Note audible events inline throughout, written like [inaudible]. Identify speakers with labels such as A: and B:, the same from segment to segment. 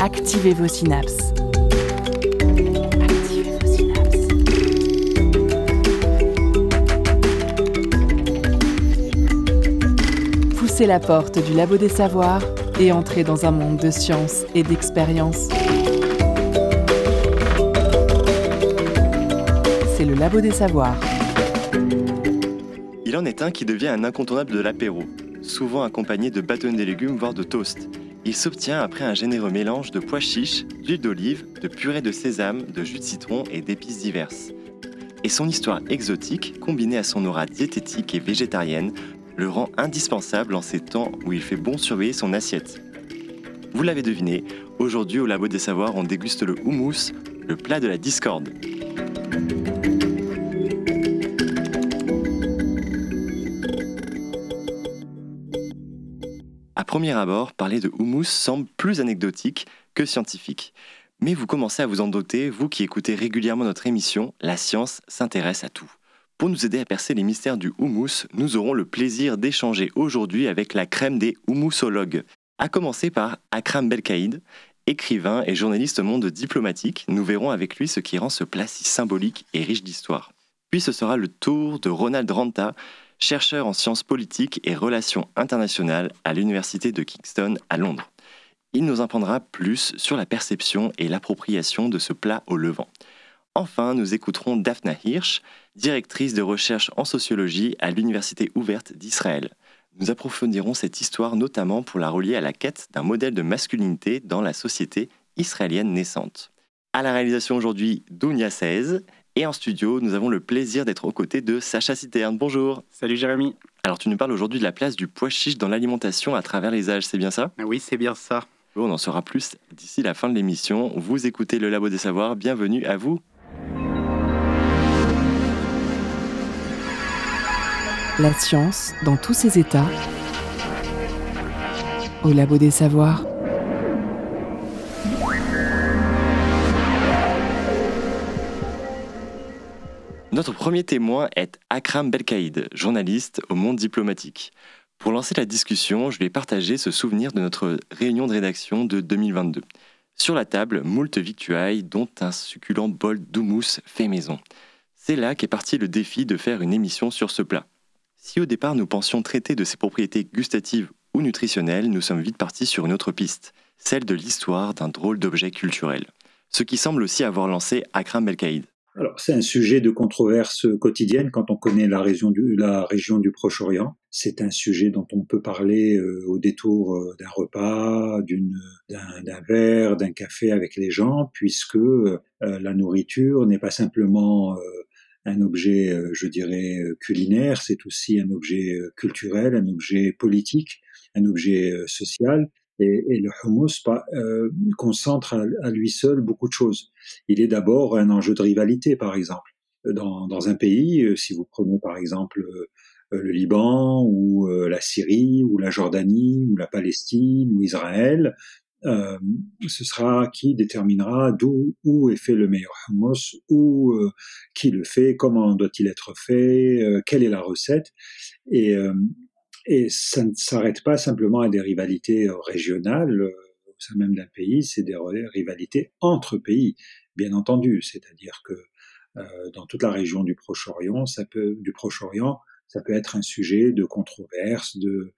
A: Activez vos synapses. Poussez la porte du labo des savoirs et entrez dans un monde de science et d'expérience. C'est le labo des savoirs.
B: Il en est un qui devient un incontournable de l'apéro, souvent accompagné de bâtonnets de légumes voire de toast. Il s'obtient après un généreux mélange de pois chiches, d'huile d'olive, de purée de sésame, de jus de citron et d'épices diverses. Et son histoire exotique, combinée à son aura diététique et végétarienne, le rend indispensable en ces temps où il fait bon surveiller son assiette. Vous l'avez deviné, aujourd'hui au Labo des Savoirs, on déguste le houmous, le plat de la discorde. Premier abord, parler de houmous semble plus anecdotique que scientifique. Mais vous commencez à vous en doter, vous qui écoutez régulièrement notre émission, la science s'intéresse à tout. Pour nous aider à percer les mystères du houmous, nous aurons le plaisir d'échanger aujourd'hui avec la crème des houmousologues. À commencer par Akram Belkaïd, écrivain et journaliste au monde diplomatique. Nous verrons avec lui ce qui rend ce plat si symbolique et riche d'histoire. Puis ce sera le tour de Ronald Ranta, chercheur en sciences politiques et relations internationales à l'Université de Kingston à Londres. Il nous en prendra plus sur la perception et l'appropriation de ce plat au Levant. Enfin, nous écouterons Daphna Hirsch, directrice de recherche en sociologie à l'Université ouverte d'Israël. Nous approfondirons cette histoire notamment pour la relier à la quête d'un modèle de masculinité dans la société israélienne naissante. À la réalisation aujourd'hui, Dounia 16 et en studio, nous avons le plaisir d'être aux côtés de Sacha Citerne. Bonjour.
C: Salut Jérémy.
B: Alors tu nous parles aujourd'hui de la place du pois chiche dans l'alimentation à travers les âges, c'est bien ça?
C: Oui, c'est bien ça.
B: On en saura plus d'ici la fin de l'émission. Vous écoutez le Labo des Savoirs, bienvenue à vous.
A: La science dans tous ses états. Au labo des savoirs.
B: Notre premier témoin est Akram Belkaïd, journaliste au monde diplomatique. Pour lancer la discussion, je vais partager ce souvenir de notre réunion de rédaction de 2022. Sur la table, moult victuailles, dont un succulent bol d'houmous fait maison. C'est là qu'est parti le défi de faire une émission sur ce plat. Si au départ nous pensions traiter de ses propriétés gustatives ou nutritionnelles, nous sommes vite partis sur une autre piste, celle de l'histoire d'un drôle d'objet culturel. Ce qui semble aussi avoir lancé Akram Belkaïd.
D: Alors, c'est un sujet de controverse quotidienne quand on connaît la région du, la région du Proche-Orient. C'est un sujet dont on peut parler euh, au détour euh, d'un repas, d'une, d'un, d'un verre, d'un café avec les gens, puisque euh, la nourriture n'est pas simplement un objet, je dirais, culinaire, c'est aussi un objet culturel, un objet politique, un objet social. Et, et le hummus euh, concentre à, à lui seul beaucoup de choses. Il est d'abord un enjeu de rivalité, par exemple. Dans, dans un pays, euh, si vous prenez par exemple euh, le Liban ou euh, la Syrie ou la Jordanie ou la Palestine ou Israël, euh, ce sera qui déterminera d'où où est fait le meilleur hummus, où euh, qui le fait, comment doit-il être fait, euh, quelle est la recette, et, et ça ne s'arrête pas simplement à des rivalités euh, régionales euh, au sein même d'un pays, c'est des rivalités entre pays, bien entendu, c'est-à-dire que euh, dans toute la région du Proche-Orient, ça peut du Proche-Orient, ça peut être un sujet de controverse, de,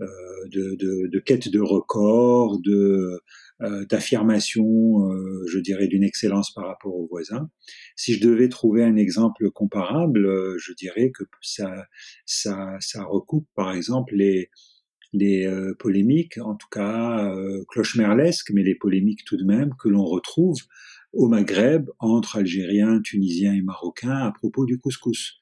D: euh, de, de, de, quête de record, de d'affirmation, euh, je dirais, d'une excellence par rapport aux voisins. Si je devais trouver un exemple comparable, euh, je dirais que ça, ça, ça recoupe, par exemple, les les euh, polémiques, en tout cas euh, cloche-merlesques, mais les polémiques tout de même que l'on retrouve au Maghreb entre Algériens, Tunisiens et Marocains à propos du couscous euh,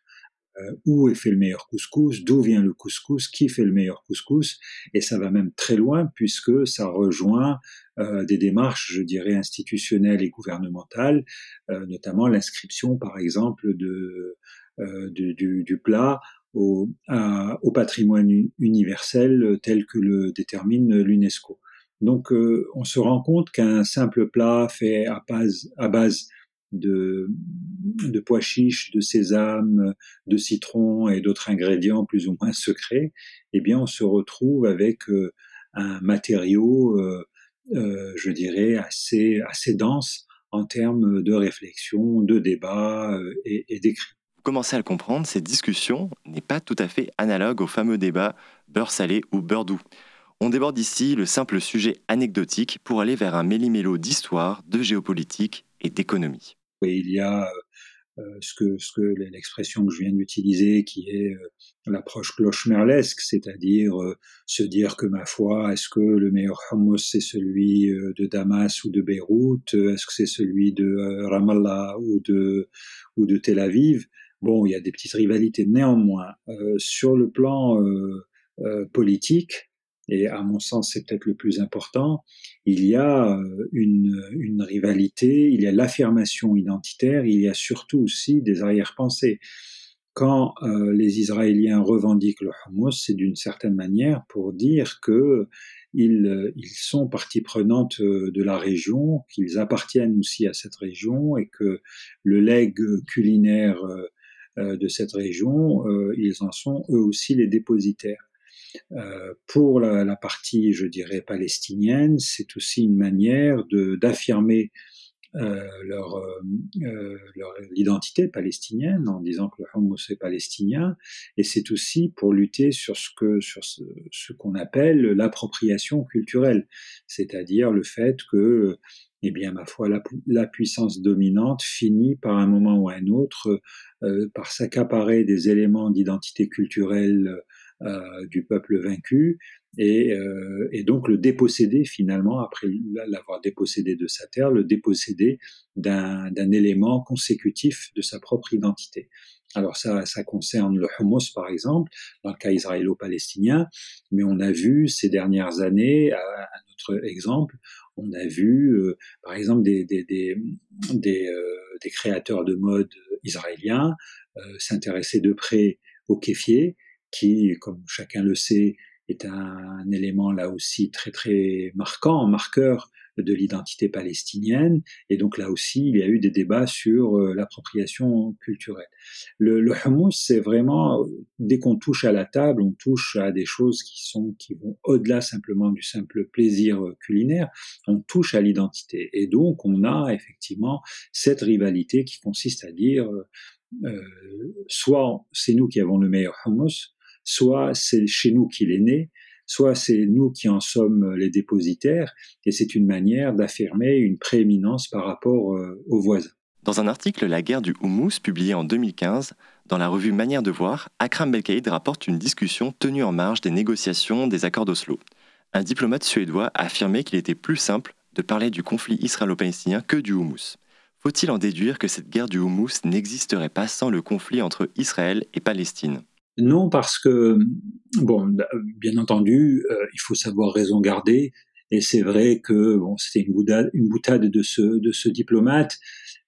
D: où est fait le meilleur couscous, d'où vient le couscous, qui fait le meilleur couscous, et ça va même très loin puisque ça rejoint euh, des démarches, je dirais, institutionnelles et gouvernementales, euh, notamment l'inscription, par exemple, de, euh, du, plat au, au, patrimoine universel tel que le détermine l'UNESCO. Donc, euh, on se rend compte qu'un simple plat fait à base de, pois chiches, de sésame, de citron et d'autres ingrédients plus ou moins secrets, eh bien, on se retrouve avec euh, un matériau euh, je dirais, assez, dense en termes de réflexion, de débat et, et d'écrit.
B: Vous commencez à le comprendre, cette discussion n'est pas tout à fait analogue au fameux débat beurre salé ou beurre doux. On déborde ici le simple sujet anecdotique pour aller vers un méli-mélo d'histoire, de géopolitique et d'économie.
D: Il y a euh, ce que, ce que l'expression que je viens d'utiliser, qui est euh, l'approche cloche-merlesque, c'est-à-dire euh, se dire que ma foi, est-ce que le meilleur hummus c'est celui de Damas ou de Beyrouth, est-ce que c'est celui de Ramallah ou de ou de Tel Aviv? Bon, il y a des petites rivalités. Néanmoins, sur le plan politique, et à mon sens c'est peut-être le plus important, il y a euh, une, rivalité, il y a l'affirmation identitaire, il y a surtout aussi des arrière-pensées. Quand euh, les Israéliens revendiquent le Hamas, c'est d'une certaine manière pour dire que ils, ils, sont partie prenante euh, de la région, qu'ils appartiennent aussi à cette région et que le legs culinaire de cette région, ils en sont eux aussi les dépositaires. Euh, pour la, partie, je dirais, palestinienne, c'est aussi une manière d'affirmer euh, leur, euh, euh, palestinienne en disant que le Hamas est palestinien. Et c'est aussi pour lutter sur ce que sur ce, qu'on appelle l'appropriation culturelle. C'est-à-dire le fait que eh bien ma foi la, puissance dominante finit par un moment ou un autre euh, par s'accaparer des éléments d'identité culturelle du peuple vaincu et, euh, et, donc le déposséder finalement, après l'avoir dépossédé de sa terre, le déposséder d'un élément consécutif de sa propre identité. Alors ça, ça concerne le hummus par exemple, dans le cas israélo-palestinien, mais on a vu ces dernières années, un autre exemple, on a vu euh, par exemple des, des, des, des, euh, des, créateurs de mode israéliens euh, s'intéresser de près au kéfier, qui, comme chacun le sait, est un, élément là aussi très très marquant, marqueur de l'identité palestinienne. Et donc là aussi, il y a eu des débats sur euh, l'appropriation culturelle. Le, le hummus, c'est vraiment dès qu'on touche à la table, on touche à des choses qui sont qui vont au-delà simplement du simple plaisir euh, culinaire. On touche à l'identité. Et donc on a effectivement cette rivalité qui consiste à dire euh, soit c'est nous qui avons le meilleur hummus, soit c'est chez nous qu'il est né, soit c'est nous qui en sommes les dépositaires, et c'est une manière d'affirmer une prééminence par rapport euh, aux voisins.
B: Dans un article La guerre du houmous publié en 2015, dans la revue Manière de voir, Akram Belkaïd rapporte une discussion tenue en marge des négociations des accords d'Oslo. Un diplomate suédois a affirmé qu'il était plus simple de parler du conflit israélo-palestinien que du houmous. Faut-il en déduire que cette guerre du houmous n'existerait pas sans le conflit entre Israël et Palestine?
D: Non, parce que, bien entendu, euh, il faut savoir raison garder. Et c'est vrai que c'était une boutade, de ce, diplomate,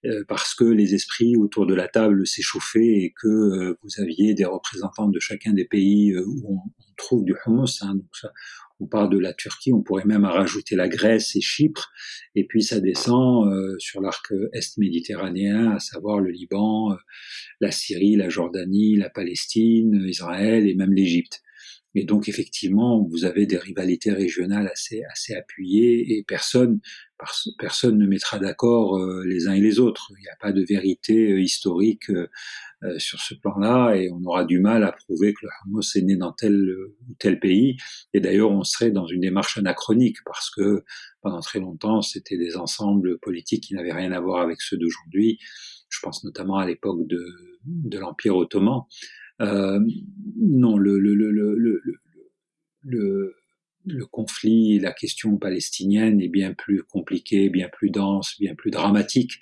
D: euh, parce que les esprits autour de la table s'échauffaient et que euh, vous aviez des représentants de chacun des pays où on, trouve du hummus. Hein, on parle de la Turquie, on pourrait même rajouter la Grèce et Chypre, et puis ça descend euh, sur l'arc est méditerranéen, à savoir le Liban, euh, la Syrie, la Jordanie, la Palestine, Israël et même l'Égypte. Et donc effectivement, vous avez des rivalités régionales assez assez appuyées et personne personne ne mettra d'accord euh, les uns et les autres. Il n'y a pas de vérité historique euh, sur ce plan-là et on aura du mal à prouver que le Hamas est né dans tel ou tel pays. Et d'ailleurs, on serait dans une démarche anachronique parce que pendant très longtemps, c'était des ensembles politiques qui n'avaient rien à voir avec ceux d'aujourd'hui. Je pense notamment à l'époque de, de l'Empire ottoman. Euh, non, le, conflit, la question palestinienne est bien plus compliquée, bien plus dense, bien plus dramatique.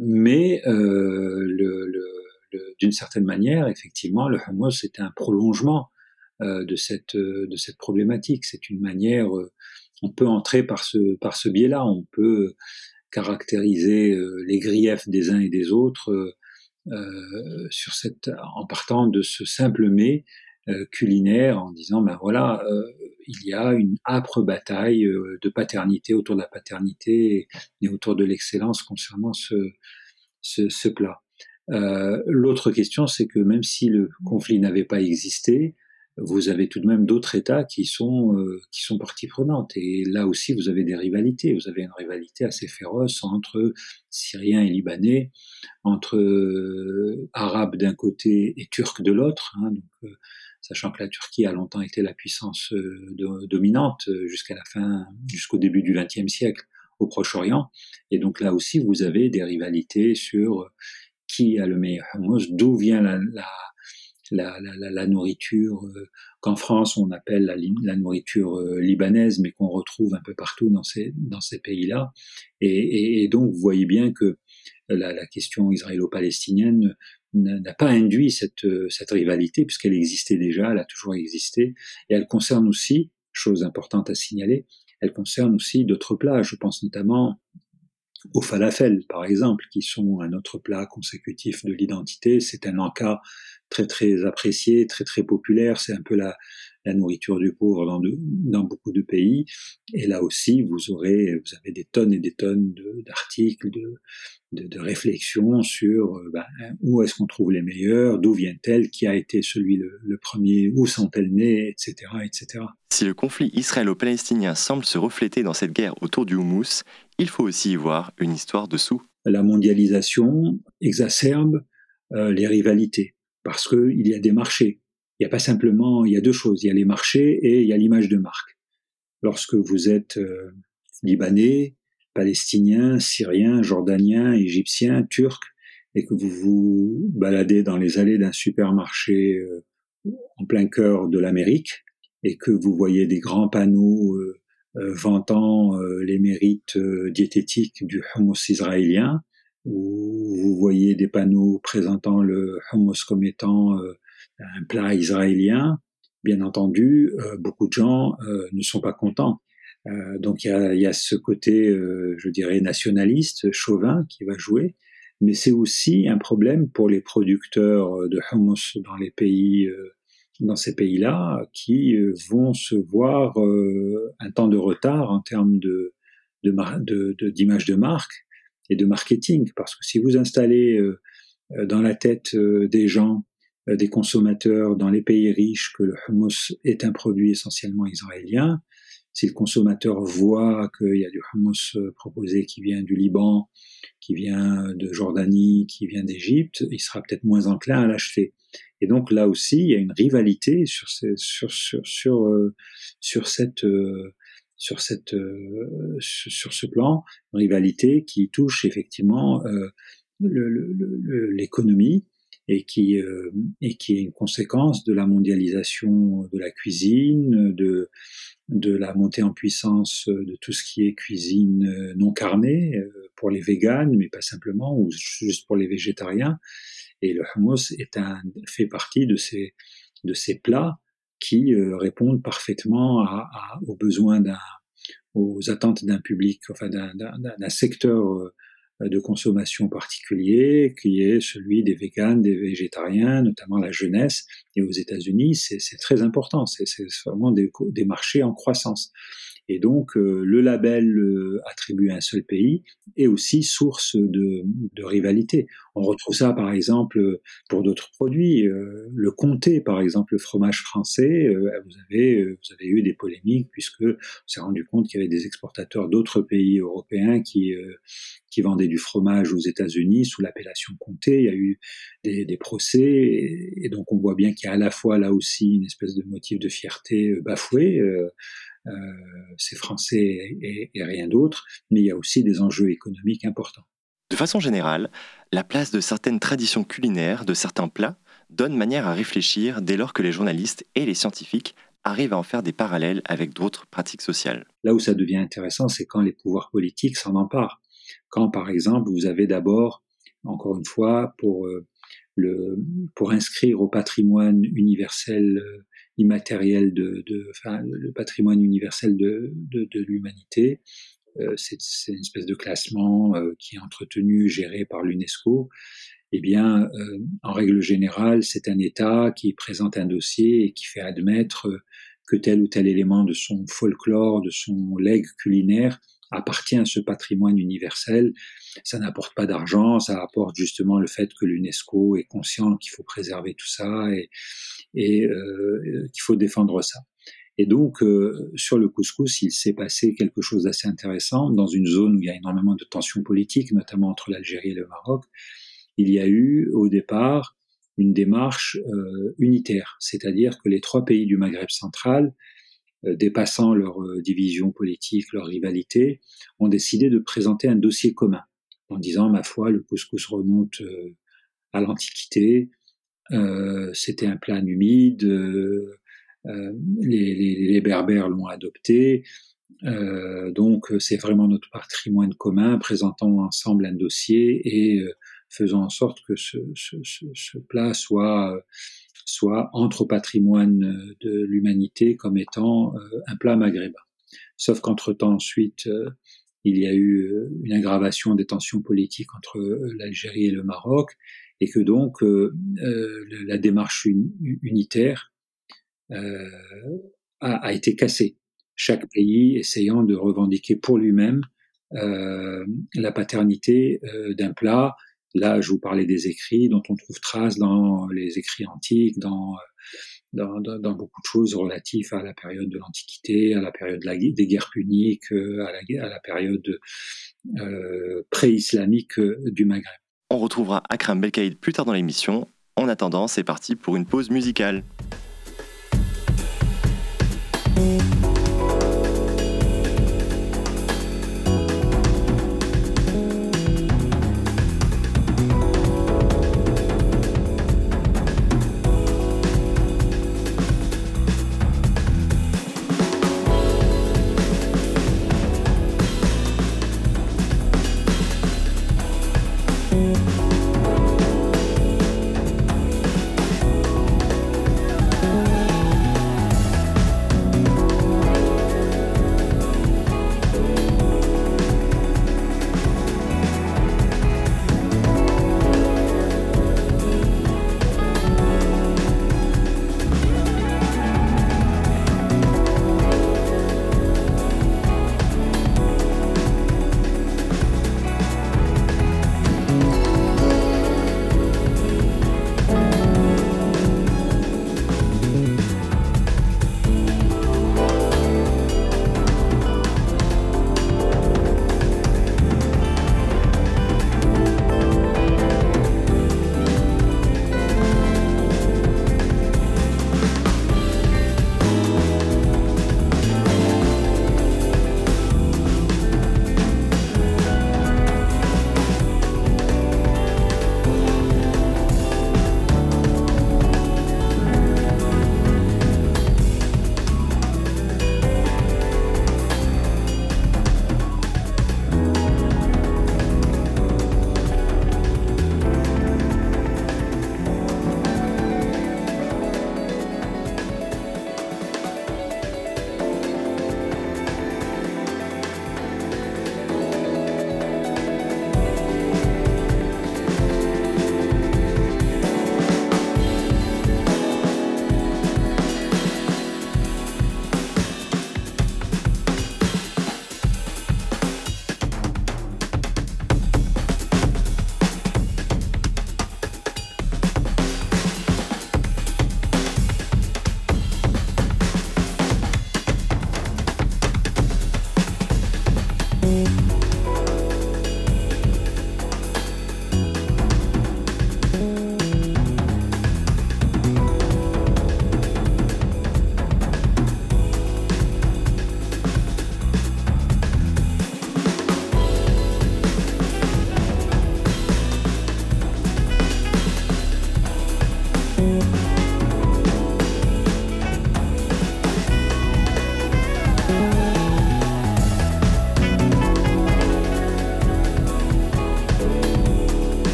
D: Mais euh, d'une certaine manière, effectivement, le Hamas est un prolongement euh, de cette problématique. C'est une manière, on peut entrer par ce biais-là, on peut caractériser les griefs des uns et des autres sur cette en partant de ce simple mais culinaire en disant ben voilà il y a une âpre bataille de paternité autour de la paternité et, autour de l'excellence concernant ce, ce, ce plat. Euh, l'autre question, c'est que même si le conflit n'avait pas existé, vous avez tout de même d'autres États qui sont euh, qui sont partie prenante. Et là aussi, vous avez des rivalités. Vous avez une rivalité assez féroce entre Syriens et Libanais, entre euh, Arabes d'un côté et Turcs de l'autre. Hein, euh, sachant que la Turquie a longtemps été la puissance dominante jusqu'à la fin, jusqu'au début du XXe siècle au Proche-Orient. Et donc là aussi, vous avez des rivalités sur qui a le meilleur hummus, d'où vient la la, nourriture euh, qu'en France on appelle la, nourriture euh, libanaise, mais qu'on retrouve un peu partout dans ces, pays-là. Et, donc vous voyez bien que la, la question israélo-palestinienne n'a pas induit cette, cette rivalité, puisqu'elle existait déjà, elle a toujours existé, et elle concerne aussi, chose importante à signaler, elle concerne aussi d'autres plats. Je pense notamment aux falafel, par exemple, qui sont un autre plat consécutif de l'identité. C'est un encas très très apprécié, très très populaire. C'est un peu la, la nourriture du pauvre dans, de, dans beaucoup de pays. Et là aussi, vous aurez, vous avez des tonnes et des tonnes d'articles, de, de, de, réflexions sur euh, ben, où est-ce qu'on trouve les meilleurs, d'où viennent-elles, qui a été celui le, le premier, où sont-elles nées, etc., etc.
B: Si le conflit israélo-palestinien semble se refléter dans cette guerre autour du houmous, il faut aussi y voir une histoire dessous.
D: La mondialisation exacerbe euh, les rivalités parce qu'il y a des marchés. Il n'y a pas simplement, il y a deux choses, il y a les marchés et il y a l'image de marque. Lorsque vous êtes euh, libanais, palestinien, syrien, jordanien, égyptien, turc, et que vous vous baladez dans les allées d'un supermarché euh, en plein cœur de l'Amérique, et que vous voyez des grands panneaux euh, vantant les mérites diététiques du hummus israélien, où vous voyez des panneaux présentant le hummus comme étant euh, un plat israélien, bien entendu, euh, beaucoup de gens euh, ne sont pas contents. donc il y a, ce côté, je dirais, nationaliste, chauvin qui va jouer, mais c'est aussi un problème pour les producteurs de hummus dans les pays, dans ces pays-là, qui vont se voir un temps de retard en termes d'image de, marque et de marketing. Parce que si vous installez euh, euh, dans la tête euh, des gens, des consommateurs dans les pays riches que le hummus est un produit essentiellement israélien, si le consommateur voit qu'il y a du hummus proposé qui vient du Liban, qui vient de Jordanie, qui vient d'Égypte, il sera peut-être moins enclin à l'acheter. Et donc là aussi, il y a une rivalité sur, ces, sur, sur, sur, sur cette sur cette euh, sur ce plan. Rivalité qui touche effectivement euh, l'économie et qui euh, et qui est une conséquence de la mondialisation de la cuisine, de la montée en puissance de tout ce qui est cuisine non carnée pour les véganes, mais pas simplement, ou juste pour les végétariens. Et le hummus fait partie de ces plats qui euh, répondent parfaitement aux besoins aux attentes d'un public, enfin d'un secteur euh, de consommation particulier, qui est celui des véganes, des végétariens, notamment la jeunesse. Et aux États-Unis, c'est très important. C'est vraiment des, des marchés en croissance. Et donc, euh, le label euh, attribué à un seul pays est aussi source de, rivalité. On retrouve ça, par exemple, pour d'autres produits. Euh, le comté, par exemple, le fromage français, vous, avez, eu des polémiques puisque on s'est rendu compte qu'il y avait des exportateurs d'autres pays européens qui, vendaient du fromage aux États-Unis sous l'appellation comté. Il y a eu des, procès et, donc on voit bien qu'il y a à la fois là aussi une espèce de motif de fierté bafoué. Euh, c'est français et, et rien d'autre, mais il y a aussi des enjeux économiques importants.
B: De façon générale, la place de certaines traditions culinaires, de certains plats, donne manière à réfléchir dès lors que les journalistes et les scientifiques arrivent à en faire des parallèles avec d'autres pratiques sociales.
D: Là où ça devient intéressant, c'est quand les pouvoirs politiques s'en emparent. Quand, par exemple, vous avez d'abord, encore une fois, pour, euh, le, pour inscrire au patrimoine universel euh, immatériel de, de enfin, le patrimoine universel de, de, de l'humanité. Euh, c'est une espèce de classement euh, qui est entretenu, géré par l'UNESCO. Eh bien, euh, en règle générale, c'est un État qui présente un dossier et qui fait admettre que tel ou tel élément de son folklore, de son legs culinaire appartient à ce patrimoine universel. Ça n'apporte pas d'argent, ça apporte justement le fait que l'UNESCO est conscient qu'il faut préserver tout ça et, euh, qu'il faut défendre ça. Et donc, euh, sur le couscous, il s'est passé quelque chose d'assez intéressant dans une zone où il y a énormément de tensions politiques, notamment entre l'Algérie et le Maroc. Il y a eu au départ une démarche euh, unitaire, c'est-à-dire que les trois pays du Maghreb central, dépassant leur euh, division politique, leur rivalité, ont décidé de présenter un dossier commun en disant, ma foi, le couscous remonte à l'Antiquité, c'était un plat humide, les, les, les, Berbères l'ont adopté, donc c'est vraiment notre patrimoine commun, présentant ensemble un dossier et faisant en sorte que ce, ce, ce, plat soit, soit entre patrimoine de l'humanité comme étant euh, un plat maghrébin. Sauf qu'entre-temps, ensuite, euh, il y a eu euh, une aggravation des tensions politiques entre l'Algérie et le Maroc, et que donc la démarche unitaire a, été cassée. Chaque pays essayant de revendiquer pour lui-même la paternité d'un plat Là, je vous parlais des écrits dont on trouve trace dans les écrits antiques, dans, dans, beaucoup de choses relatives à la période de l'Antiquité, à la période des guerres puniques, euh, à la, période euh, pré-islamique euh, du Maghreb.
B: On retrouvera Akram Belkaïd plus tard dans l'émission. En attendant, c'est parti pour une pause musicale.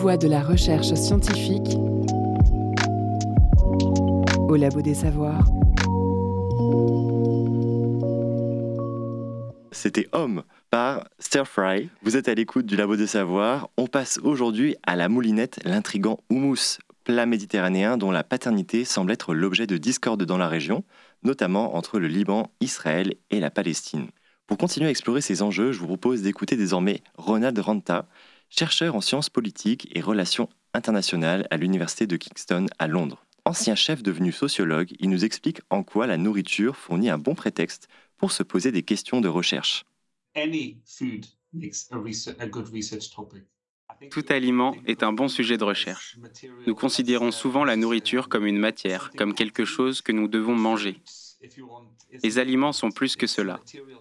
A: Voix de la recherche scientifique au Labo des Savoirs.
B: C'était Homme par Stir Fry. Vous êtes à l'écoute du Labo des Savoirs. On passe aujourd'hui à la moulinette, l'intrigant houmous, plat méditerranéen dont la paternité semble être l'objet de discorde dans la région, notamment entre le Liban, Israël et la Palestine. Pour continuer à explorer ces enjeux, je vous propose d'écouter désormais Ronald Ranta, chercheur en sciences politiques et relations internationales à l'Université de Kingston à Londres. Ancien chef devenu sociologue, il nous explique en quoi la nourriture fournit un bon prétexte pour se poser des questions de recherche.
C: Tout aliment est un bon sujet de recherche. Nous considérons souvent la nourriture comme une matière, comme quelque chose que nous devons manger. Les aliments sont plus que cela.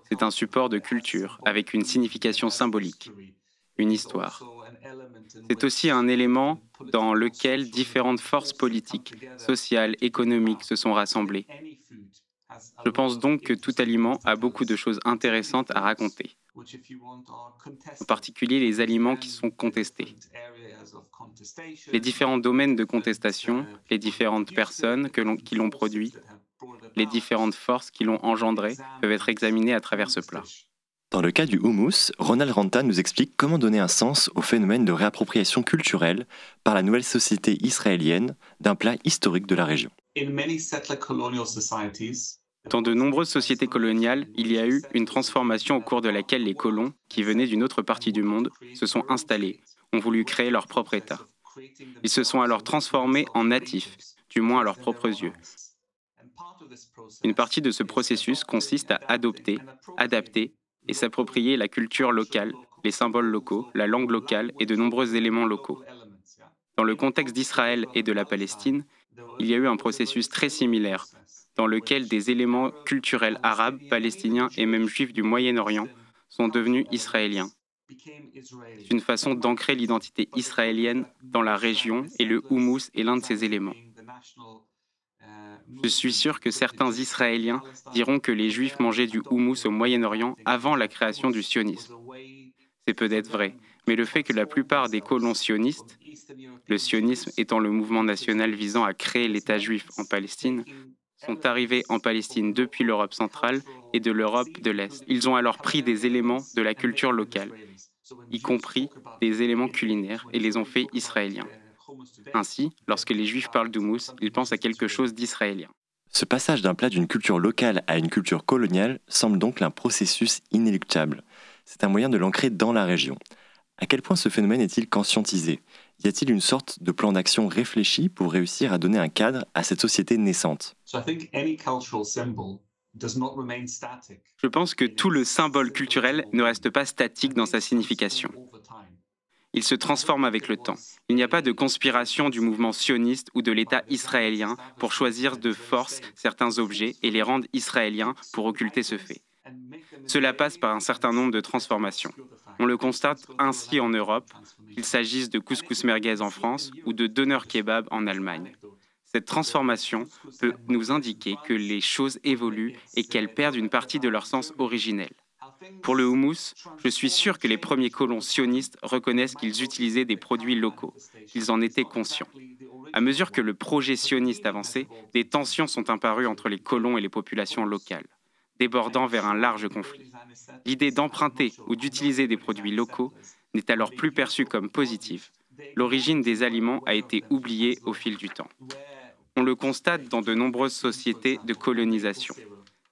C: C'est un support de culture avec une signification symbolique, C'est aussi un élément dans lequel différentes forces politiques, sociales, économiques se sont rassemblées. Je pense donc que tout aliment a beaucoup de choses intéressantes à raconter, en particulier les aliments qui sont contestés. Les différents domaines de contestation, les différentes personnes qui l'ont produit, les différentes forces qui l'ont engendré peuvent être examinées à travers ce plat.
B: Dans le cas du houmous, Ronald Ranta nous explique comment donner un sens au phénomène de réappropriation culturelle par la nouvelle société israélienne d'un plat historique de la région.
C: Dans de nombreuses sociétés coloniales, il y a eu une transformation au cours de laquelle les colons, qui venaient d'une autre partie du monde, se sont installés, ont voulu créer leur propre État. Ils se sont alors transformés en natifs, du moins à leurs propres yeux. Une partie de ce processus consiste à adopter, adapter et s'approprier la culture locale, les symboles locaux, la langue locale et de nombreux éléments locaux. Dans le contexte d'Israël et de la Palestine, il y a eu un processus très similaire, dans lequel des éléments culturels arabes, palestiniens et même juifs du Moyen-Orient sont devenus israéliens. C'est une façon d'ancrer l'identité israélienne dans la région et le houmous est l'un de ces éléments. Je suis sûr que certains Israéliens diront que les Juifs mangeaient du houmous au Moyen-Orient avant la création du sionisme. C'est peut-être vrai, mais le fait que la plupart des colons sionistes, le sionisme étant le mouvement national visant à créer l'État juif en Palestine, sont arrivés en Palestine depuis l'Europe centrale et de l'Europe de l'Est. Ils ont alors pris des éléments de la culture locale, y compris des éléments culinaires, et les ont fait israéliens. Ainsi, lorsque les Juifs parlent d'houmous, ils pensent à quelque chose d'israélien.
B: Ce passage d'un plat d'une culture locale à une culture coloniale semble donc un processus inéluctable. C'est un moyen de l'ancrer dans la région. À quel point ce phénomène est-il conscientisé? Y a-t-il une sorte de plan d'action réfléchi pour réussir à donner un cadre à cette société naissante?
C: Je pense que tout le symbole culturel ne reste pas statique dans sa signification. Il se transforme avec le temps. Il n'y a pas de conspiration du mouvement sioniste ou de l'État israélien pour choisir de force certains objets et les rendre israéliens pour occulter ce fait. Cela passe par un certain nombre de transformations. On le constate ainsi en Europe, qu'il s'agisse de couscous merguez en France ou de doner kebab en Allemagne. Cette transformation peut nous indiquer que les choses évoluent et qu'elles perdent une partie de leur sens originel. Pour le houmous, je suis sûr que les premiers colons sionistes reconnaissent qu'ils utilisaient des produits locaux, qu'ils en étaient conscients. À mesure que le projet sioniste avançait, des tensions sont apparues entre les colons et les populations locales, débordant vers un large conflit. L'idée d'emprunter ou d'utiliser des produits locaux n'est alors plus perçue comme positive. L'origine des aliments a été oubliée au fil du temps. On le constate dans de nombreuses sociétés de colonisation.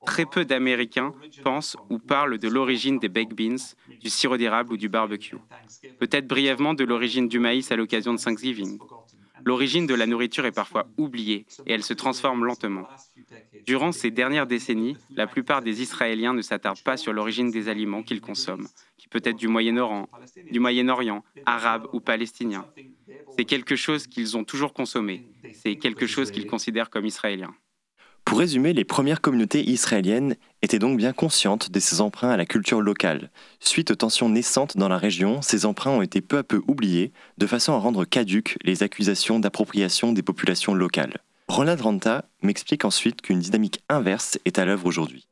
C: Très peu d'Américains pensent ou parlent de l'origine des baked beans, du sirop d'érable ou du barbecue. Peut-être brièvement de l'origine du maïs à l'occasion de Thanksgiving. L'origine de la nourriture est parfois oubliée et elle se transforme lentement. Durant ces dernières décennies, la plupart des Israéliens ne s'attardent pas sur l'origine des aliments qu'ils consomment, qui peut être du Moyen-Orient, du Moyen-Orient, arabe ou palestinien. C'est quelque chose qu'ils ont toujours consommé, c'est quelque chose qu'ils considèrent comme israélien.
B: Pour résumer, les premières communautés israéliennes étaient donc bien conscientes de ces emprunts à la culture locale. Suite aux tensions naissantes dans la région, ces emprunts ont été peu à peu oubliés, de façon à rendre caduques les accusations d'appropriation des populations locales. Ronald Ranta m'explique ensuite qu'une dynamique inverse est à l'œuvre aujourd'hui.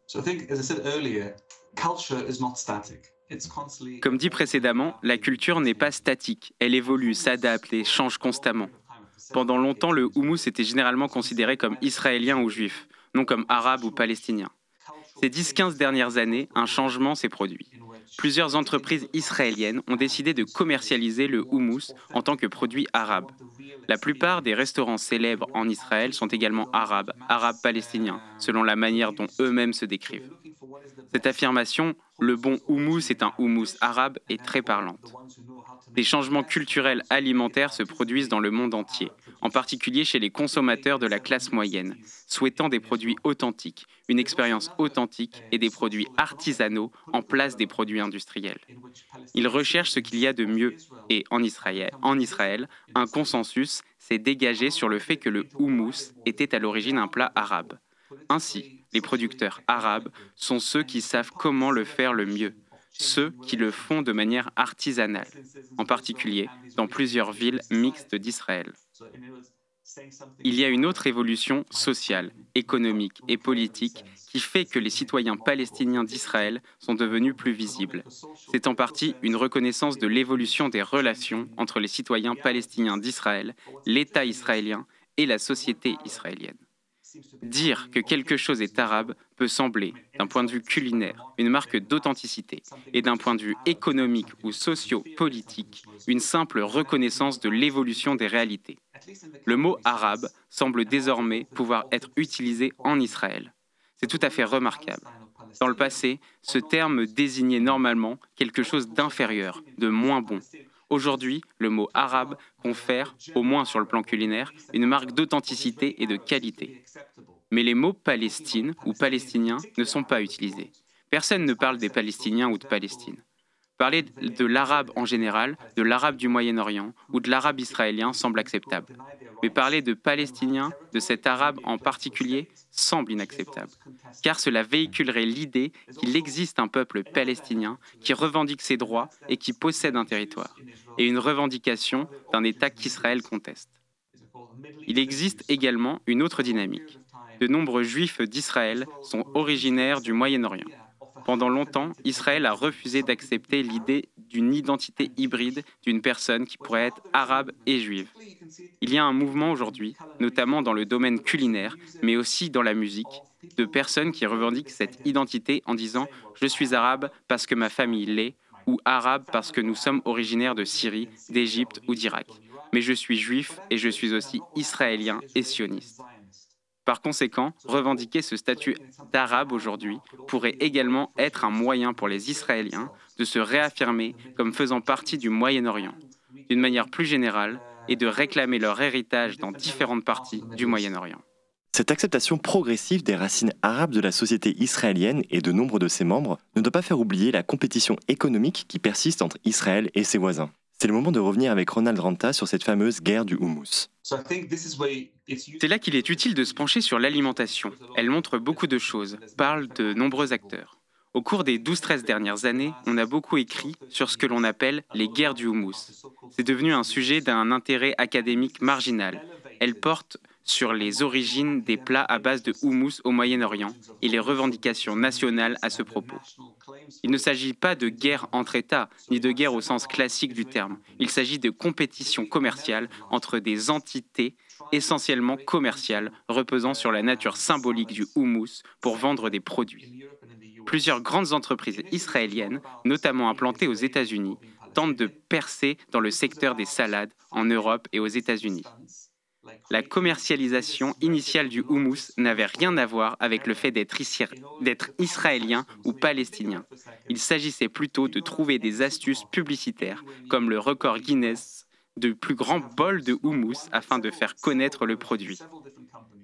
C: Comme dit précédemment, la culture n'est pas statique, elle évolue, s'adapte et change constamment. Pendant longtemps, le houmous était généralement considéré comme israélien ou juif, non comme arabe ou palestinien. Ces 10-15 dernières années, un changement s'est produit. Plusieurs entreprises israéliennes ont décidé de commercialiser le houmous en tant que produit arabe. La plupart des restaurants célèbres en Israël sont également arabes, arabes palestiniens, selon la manière dont eux-mêmes se décrivent. Cette affirmation, le bon houmous est un houmous arabe, est très parlante. Des changements culturels alimentaires se produisent dans le monde entier, en particulier chez les consommateurs de la classe moyenne, souhaitant des produits authentiques, une expérience authentique et des produits artisanaux en place des produits industriels. Ils recherchent ce qu'il y a de mieux et en Israël, un consensus s'est dégagé sur le fait que le houmous était à l'origine un plat arabe. Ainsi, les producteurs arabes sont ceux qui savent comment le faire le mieux, ceux qui le font de manière artisanale, en particulier dans plusieurs villes mixtes d'Israël. Il y a une autre évolution sociale, économique et politique qui fait que les citoyens palestiniens d'Israël sont devenus plus visibles. C'est en partie une reconnaissance de l'évolution des relations entre les citoyens palestiniens d'Israël, l'État israélien et la société israélienne. Dire que quelque chose est arabe peut sembler, d'un point de vue culinaire, une marque d'authenticité et d'un point de vue économique ou socio-politique, une simple reconnaissance de l'évolution des réalités. Le mot arabe semble désormais pouvoir être utilisé en Israël. C'est tout à fait remarquable. Dans le passé, ce terme désignait normalement quelque chose d'inférieur, de moins bon, Aujourd'hui, le mot arabe confère, au moins sur le plan culinaire, une marque d'authenticité et de qualité. Mais les mots Palestine ou palestiniens ne sont pas utilisés. Personne ne parle des Palestiniens ou de Palestine. Parler de l'arabe en général, de l'arabe du Moyen-Orient ou de l'arabe israélien semble acceptable. Mais parler de palestiniens, de cet arabe en particulier, semble inacceptable. Car cela véhiculerait l'idée qu'il existe un peuple palestinien qui revendique ses droits et qui possède un territoire, et une revendication d'un État qu'Israël conteste. Il existe également une autre dynamique. De nombreux juifs d'Israël sont originaires du Moyen-Orient. Pendant longtemps, Israël a refusé d'accepter l'idée d'une identité hybride d'une personne qui pourrait être arabe et juive. Il y a un mouvement aujourd'hui, notamment dans le domaine culinaire, mais aussi dans la musique, de personnes qui revendiquent cette identité en disant ⁇ Je suis arabe parce que ma famille l'est ⁇ ou arabe parce que nous sommes originaires de Syrie, d'Égypte ou d'Irak. Mais je suis juif et je suis aussi israélien et sioniste. Par conséquent, revendiquer ce statut d'arabe aujourd'hui pourrait également être un moyen pour les Israéliens de se réaffirmer comme faisant partie du Moyen-Orient, d'une manière plus générale, et de réclamer leur héritage dans différentes parties du Moyen-Orient.
B: Cette acceptation progressive des racines arabes de la société israélienne et de nombre de ses membres ne doit pas faire oublier la compétition économique qui persiste entre Israël et ses voisins. C'est le moment de revenir avec Ronald Ranta sur cette fameuse guerre du houmous.
C: C'est là qu'il est utile de se pencher sur l'alimentation. Elle montre beaucoup de choses, parle de nombreux acteurs. Au cours des 12-13 dernières années, on a beaucoup écrit sur ce que l'on appelle les guerres du houmous. C'est devenu un sujet d'un intérêt académique marginal. Elle porte sur les origines des plats à base de houmous au Moyen-Orient et les revendications nationales à ce propos. Il ne s'agit pas de guerre entre États, ni de guerre au sens classique du terme. Il s'agit de compétition commerciale entre des entités essentiellement commerciales reposant sur la nature symbolique du houmous pour vendre des produits. Plusieurs grandes entreprises israéliennes, notamment implantées aux États-Unis, tentent de percer dans le secteur des salades en Europe et aux États-Unis. La commercialisation initiale du houmous n'avait rien à voir avec le fait d'être israélien ou palestinien. Il s'agissait plutôt de trouver des astuces publicitaires, comme le record Guinness de plus grand bol de houmous afin de faire connaître le produit.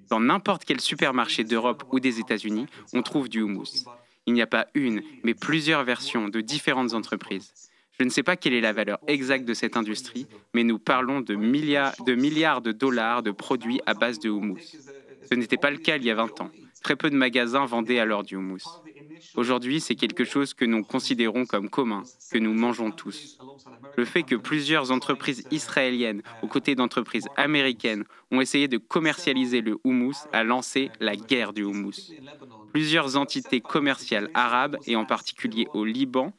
C: Dans n'importe quel supermarché d'Europe ou des États-Unis, on trouve du houmous. Il n'y a pas une, mais plusieurs versions de différentes entreprises. Je ne sais pas quelle est la valeur exacte de cette industrie, mais nous parlons de milliards de, dollars de produits à base de houmous. Ce n'était pas le cas il y a 20 ans. Très peu de magasins vendaient alors du houmous. Aujourd'hui, c'est quelque chose que nous considérons comme commun, que nous mangeons tous. Le fait que plusieurs entreprises israéliennes, aux côtés d'entreprises américaines, ont essayé de commercialiser le houmous a lancé la guerre du houmous. Plusieurs entités commerciales arabes, et en particulier au Liban,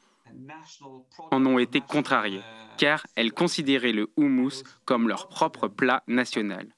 C: en ont été contrariées, car elles considéraient le houmous comme leur propre plat national.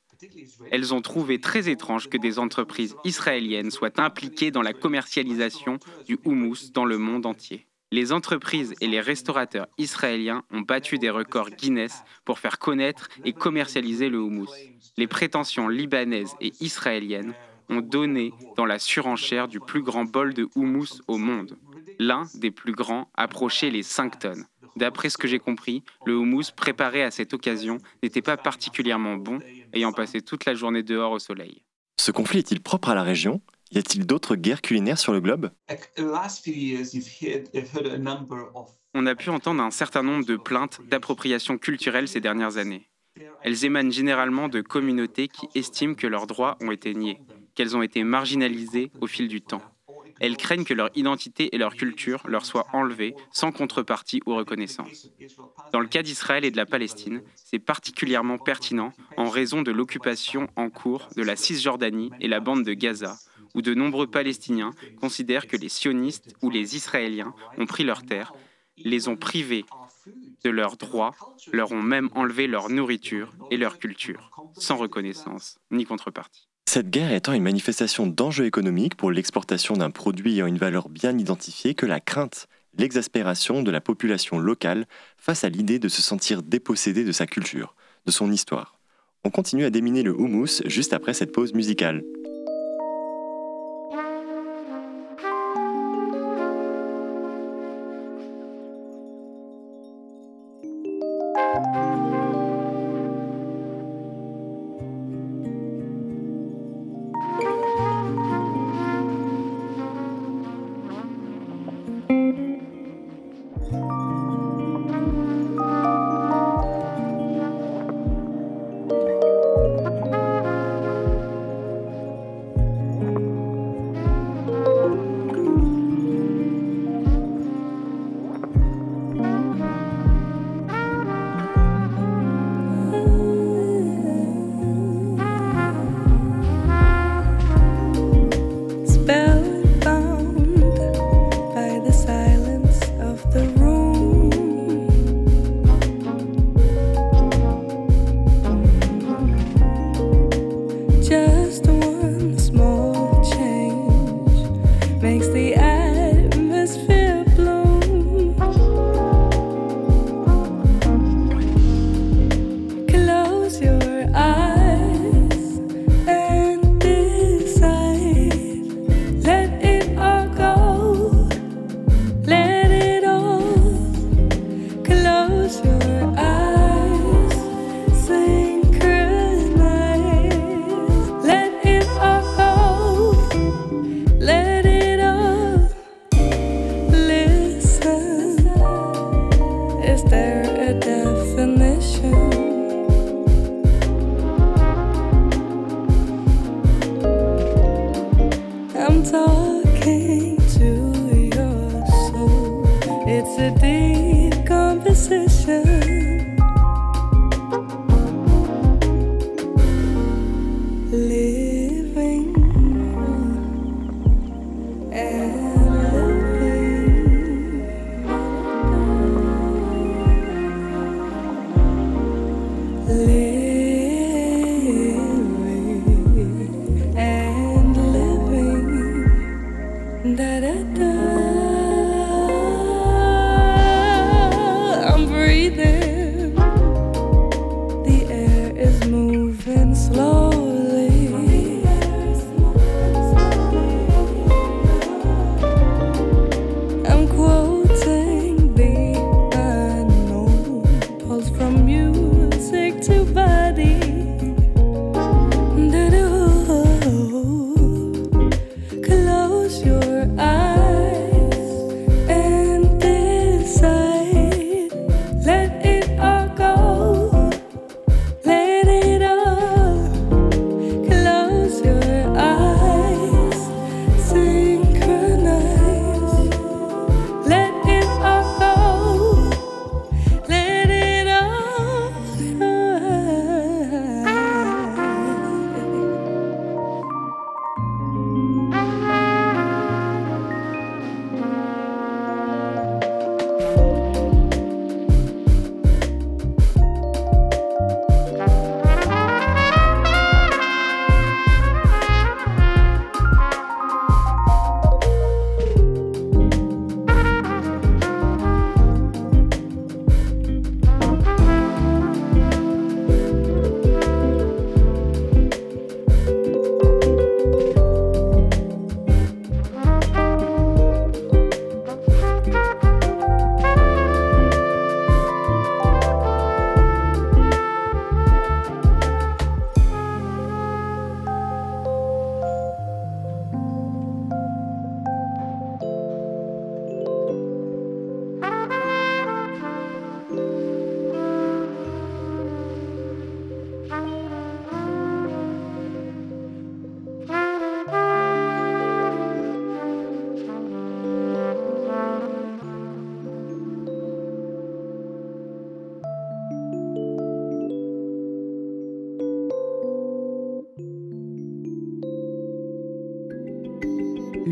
C: Elles ont trouvé très étrange que des entreprises israéliennes soient impliquées dans la commercialisation du houmous dans le monde entier. Les entreprises et les restaurateurs israéliens ont battu des records Guinness pour faire connaître et commercialiser le houmous. Les prétentions libanaises et israéliennes ont donné dans la surenchère du plus grand bol de houmous au monde. L'un des plus grands approchait les 5 tonnes. D'après ce que j'ai compris, le houmous préparé à cette occasion n'était pas particulièrement bon, ayant passé toute la journée dehors au soleil.
E: Ce conflit est-il propre à la région? Y a-t-il d'autres guerres culinaires sur le globe?
C: On a pu entendre un certain nombre de plaintes d'appropriation culturelle ces dernières années. Elles émanent généralement de communautés qui estiment que leurs droits ont été niés, qu'elles ont été marginalisées au fil du temps. Elles craignent que leur identité et leur culture leur soient enlevées sans contrepartie ou reconnaissance. Dans le cas d'Israël et de la Palestine, c'est particulièrement pertinent en raison de l'occupation en cours de la Cisjordanie et la bande de Gaza, où de nombreux Palestiniens considèrent que les sionistes ou les Israéliens ont pris leurs terres, les ont privés de leurs droits, leur ont même enlevé leur nourriture et leur culture, sans reconnaissance ni contrepartie.
E: Cette guerre étant une manifestation d'enjeux économiques pour l'exportation d'un produit ayant une valeur bien identifiée que la crainte, l'exaspération de la population locale face à l'idée de se sentir dépossédé de sa culture, de son histoire. On continue à déminer le houmous juste après cette pause musicale.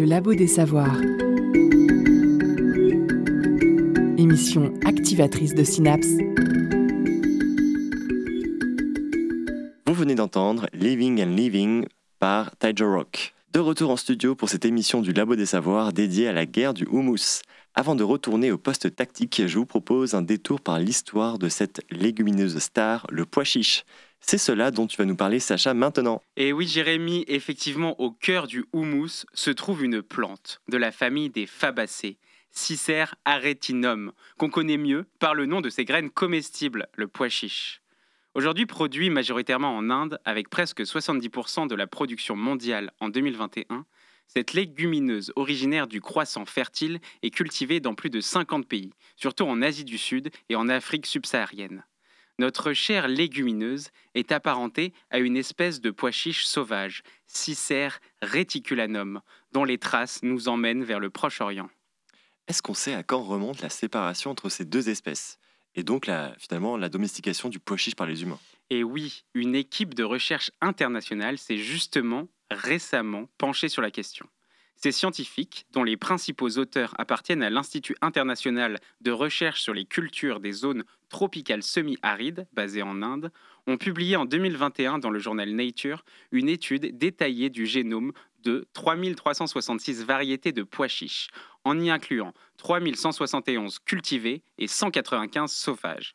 A: Le Labo des Savoirs. Émission activatrice de synapses.
B: Vous venez d'entendre Living and Living par Tiger Rock. De retour en studio pour cette émission du Labo des Savoirs dédiée à la guerre du houmous. Avant de retourner au poste tactique, je vous propose un détour par l'histoire de cette légumineuse star, le pois chiche. C'est cela dont tu vas nous parler, Sacha, maintenant.
C: Et oui, Jérémy, effectivement, au cœur du houmous se trouve une plante de la famille des fabacées, Cicer aretinum, qu'on connaît mieux par le nom de ses graines comestibles, le pois chiche. Aujourd'hui produit majoritairement en Inde, avec presque 70% de la production mondiale en 2021, cette légumineuse originaire du croissant fertile est cultivée dans plus de 50 pays, surtout en Asie du Sud et en Afrique subsaharienne. Notre chère légumineuse est apparentée à une espèce de pois chiche sauvage, Cicer reticulanum, dont les traces nous emmènent vers le Proche-Orient.
B: Est-ce qu'on sait à quand remonte la séparation entre ces deux espèces et donc finalement la domestication du pois chiche par les humains?
C: Et oui, une équipe de recherche internationale s'est justement récemment penchée sur la question. Ces scientifiques, dont les principaux auteurs appartiennent à l'Institut international de recherche sur les cultures des zones tropicales semi-arides, basé en Inde, ont publié en 2021 dans le journal Nature une étude détaillée du génome de 3366 variétés de pois chiches, en y incluant 3171 cultivés et 195 sauvages.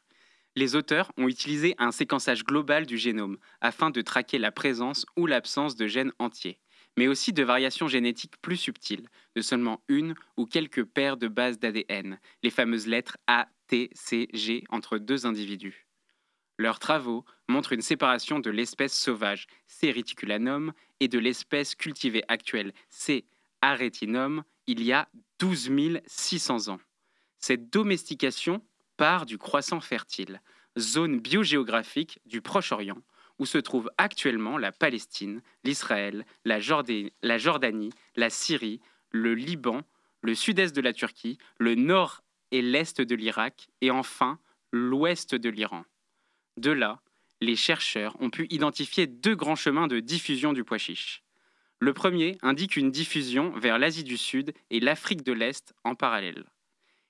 C: Les auteurs ont utilisé un séquençage global du génome afin de traquer la présence ou l'absence de gènes entiers, mais aussi de variations génétiques plus subtiles, de seulement une ou quelques paires de bases d'ADN, les fameuses lettres A, T, C, G entre deux individus. Leurs travaux montrent une séparation de l'espèce sauvage C. reticulanum et de l'espèce cultivée actuelle C. aretinum il y a 12 600 ans. Cette domestication part du croissant fertile, zone biogéographique du Proche-Orient, où se trouvent actuellement la Palestine, l'Israël, la, la Jordanie, la Syrie, le Liban, le sud-est de la Turquie, le nord et l'est de l'Irak, et enfin l'ouest de l'Iran. De là, les chercheurs ont pu identifier deux grands chemins de diffusion du pois chiche. Le premier indique une diffusion vers l'Asie du Sud et l'Afrique de l'Est en parallèle.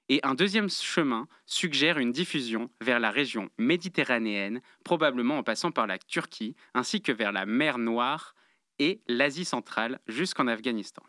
C: Et un deuxième chemin suggère une diffusion vers la région méditerranéenne, probablement en passant par la Turquie, ainsi que vers la mer Noire et l'Asie centrale jusqu'en Afghanistan.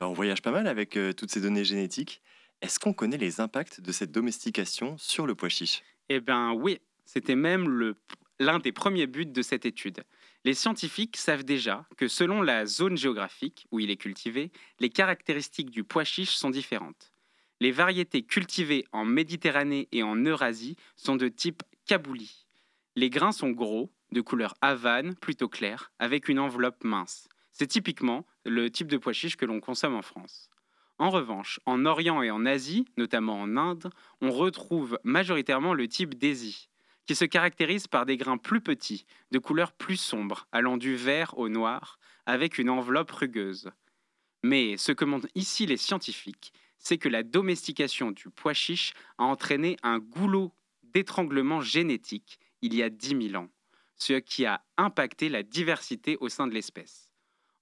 B: Bah, on voyage pas mal avec euh, toutes ces données génétiques. Est-ce qu'on connaît les impacts de cette domestication sur le pois chiche?
C: Eh bien oui, c'était même l'un des premiers buts de cette étude. Les scientifiques savent déjà que selon la zone géographique où il est cultivé, les caractéristiques du pois chiche sont différentes. Les variétés cultivées en Méditerranée et en Eurasie sont de type kabouli. Les grains sont gros, de couleur havane, plutôt claire, avec une enveloppe mince. C'est typiquement le type de pois chiche que l'on consomme en France. En revanche, en Orient et en Asie, notamment en Inde, on retrouve majoritairement le type d'Asie, qui se caractérise par des grains plus petits, de couleur plus sombre, allant du vert au noir, avec une enveloppe rugueuse. Mais ce que montrent ici les scientifiques, c'est que la domestication du pois chiche a entraîné un goulot d'étranglement génétique il y a 10 000 ans, ce qui a impacté la diversité au sein de l'espèce.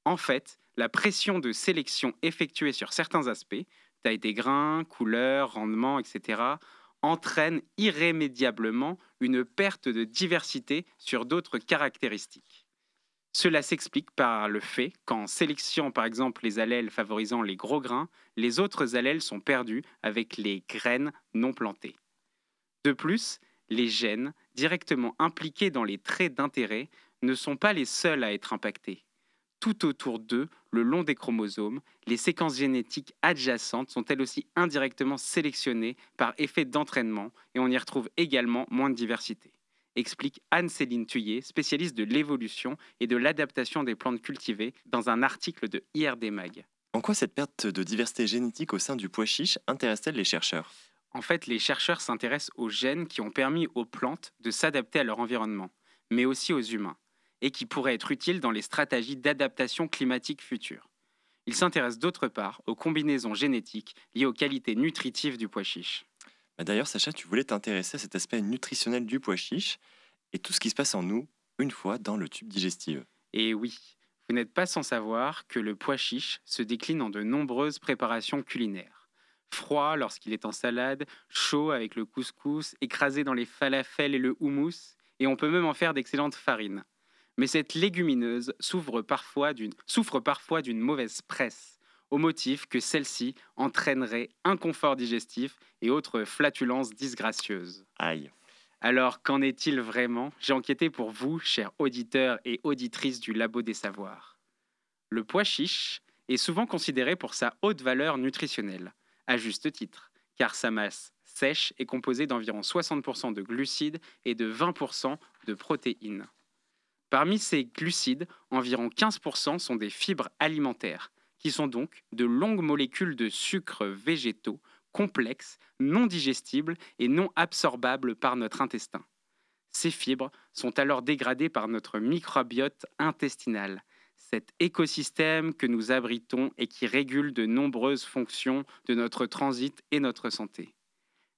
C: En fait, la pression de sélection effectuée sur certains aspects, taille des grains, couleur, rendement, etc., entraîne irrémédiablement une perte de diversité sur d'autres caractéristiques. Cela s'explique par le fait qu'en sélectionnant par exemple les allèles favorisant les gros grains, les autres allèles sont perdus avec les graines non plantées. De plus, les gènes directement impliqués dans les traits d'intérêt ne sont pas les seuls à être impactés tout autour d'eux, le long des chromosomes, les séquences génétiques adjacentes sont elles aussi indirectement sélectionnées par effet d'entraînement et on y retrouve également moins de diversité. Explique Anne-Céline Thuyer, spécialiste de l'évolution et de l'adaptation des plantes cultivées, dans un article de IRD Mag.
B: En quoi cette perte de diversité génétique au sein du pois chiche intéresse-t-elle les chercheurs?
C: En fait, les chercheurs s'intéressent aux gènes qui ont permis aux plantes de s'adapter à leur environnement, mais aussi aux humains et qui pourrait être utile dans les stratégies d'adaptation climatique futures. Il s'intéresse d'autre part aux combinaisons génétiques liées aux qualités nutritives du pois chiche.
B: Bah, d'ailleurs, Sacha, tu voulais t'intéresser à cet aspect nutritionnel du pois chiche et tout ce qui se passe en nous une fois dans le tube digestif.
C: Et oui, Vous n'êtes pas sans savoir que le pois chiche se décline en de nombreuses préparations culinaires. Froid lorsqu'il est en salade, chaud avec le couscous, écrasé dans les falafels et le houmous, et on peut même en faire d'excellentes farines. Mais cette légumineuse souffre parfois d'une mauvaise presse, au motif que celle-ci entraînerait inconfort digestif et autres flatulences disgracieuses.
B: Aïe.
C: Alors, qu'en est-il vraiment? J'ai enquêté pour vous, chers auditeurs et auditrices du Labo des Savoirs. Le pois chiche est souvent considéré pour sa haute valeur nutritionnelle, à juste titre, car sa masse sèche est composée d'environ 60% de glucides et de 20% de protéines. Parmi ces glucides, environ 15% sont des fibres alimentaires, qui sont donc de longues molécules de sucres végétaux complexes, non digestibles et non absorbables par notre intestin. Ces fibres sont alors dégradées par notre microbiote intestinal, cet écosystème que nous abritons et qui régule de nombreuses fonctions de notre transit et notre santé.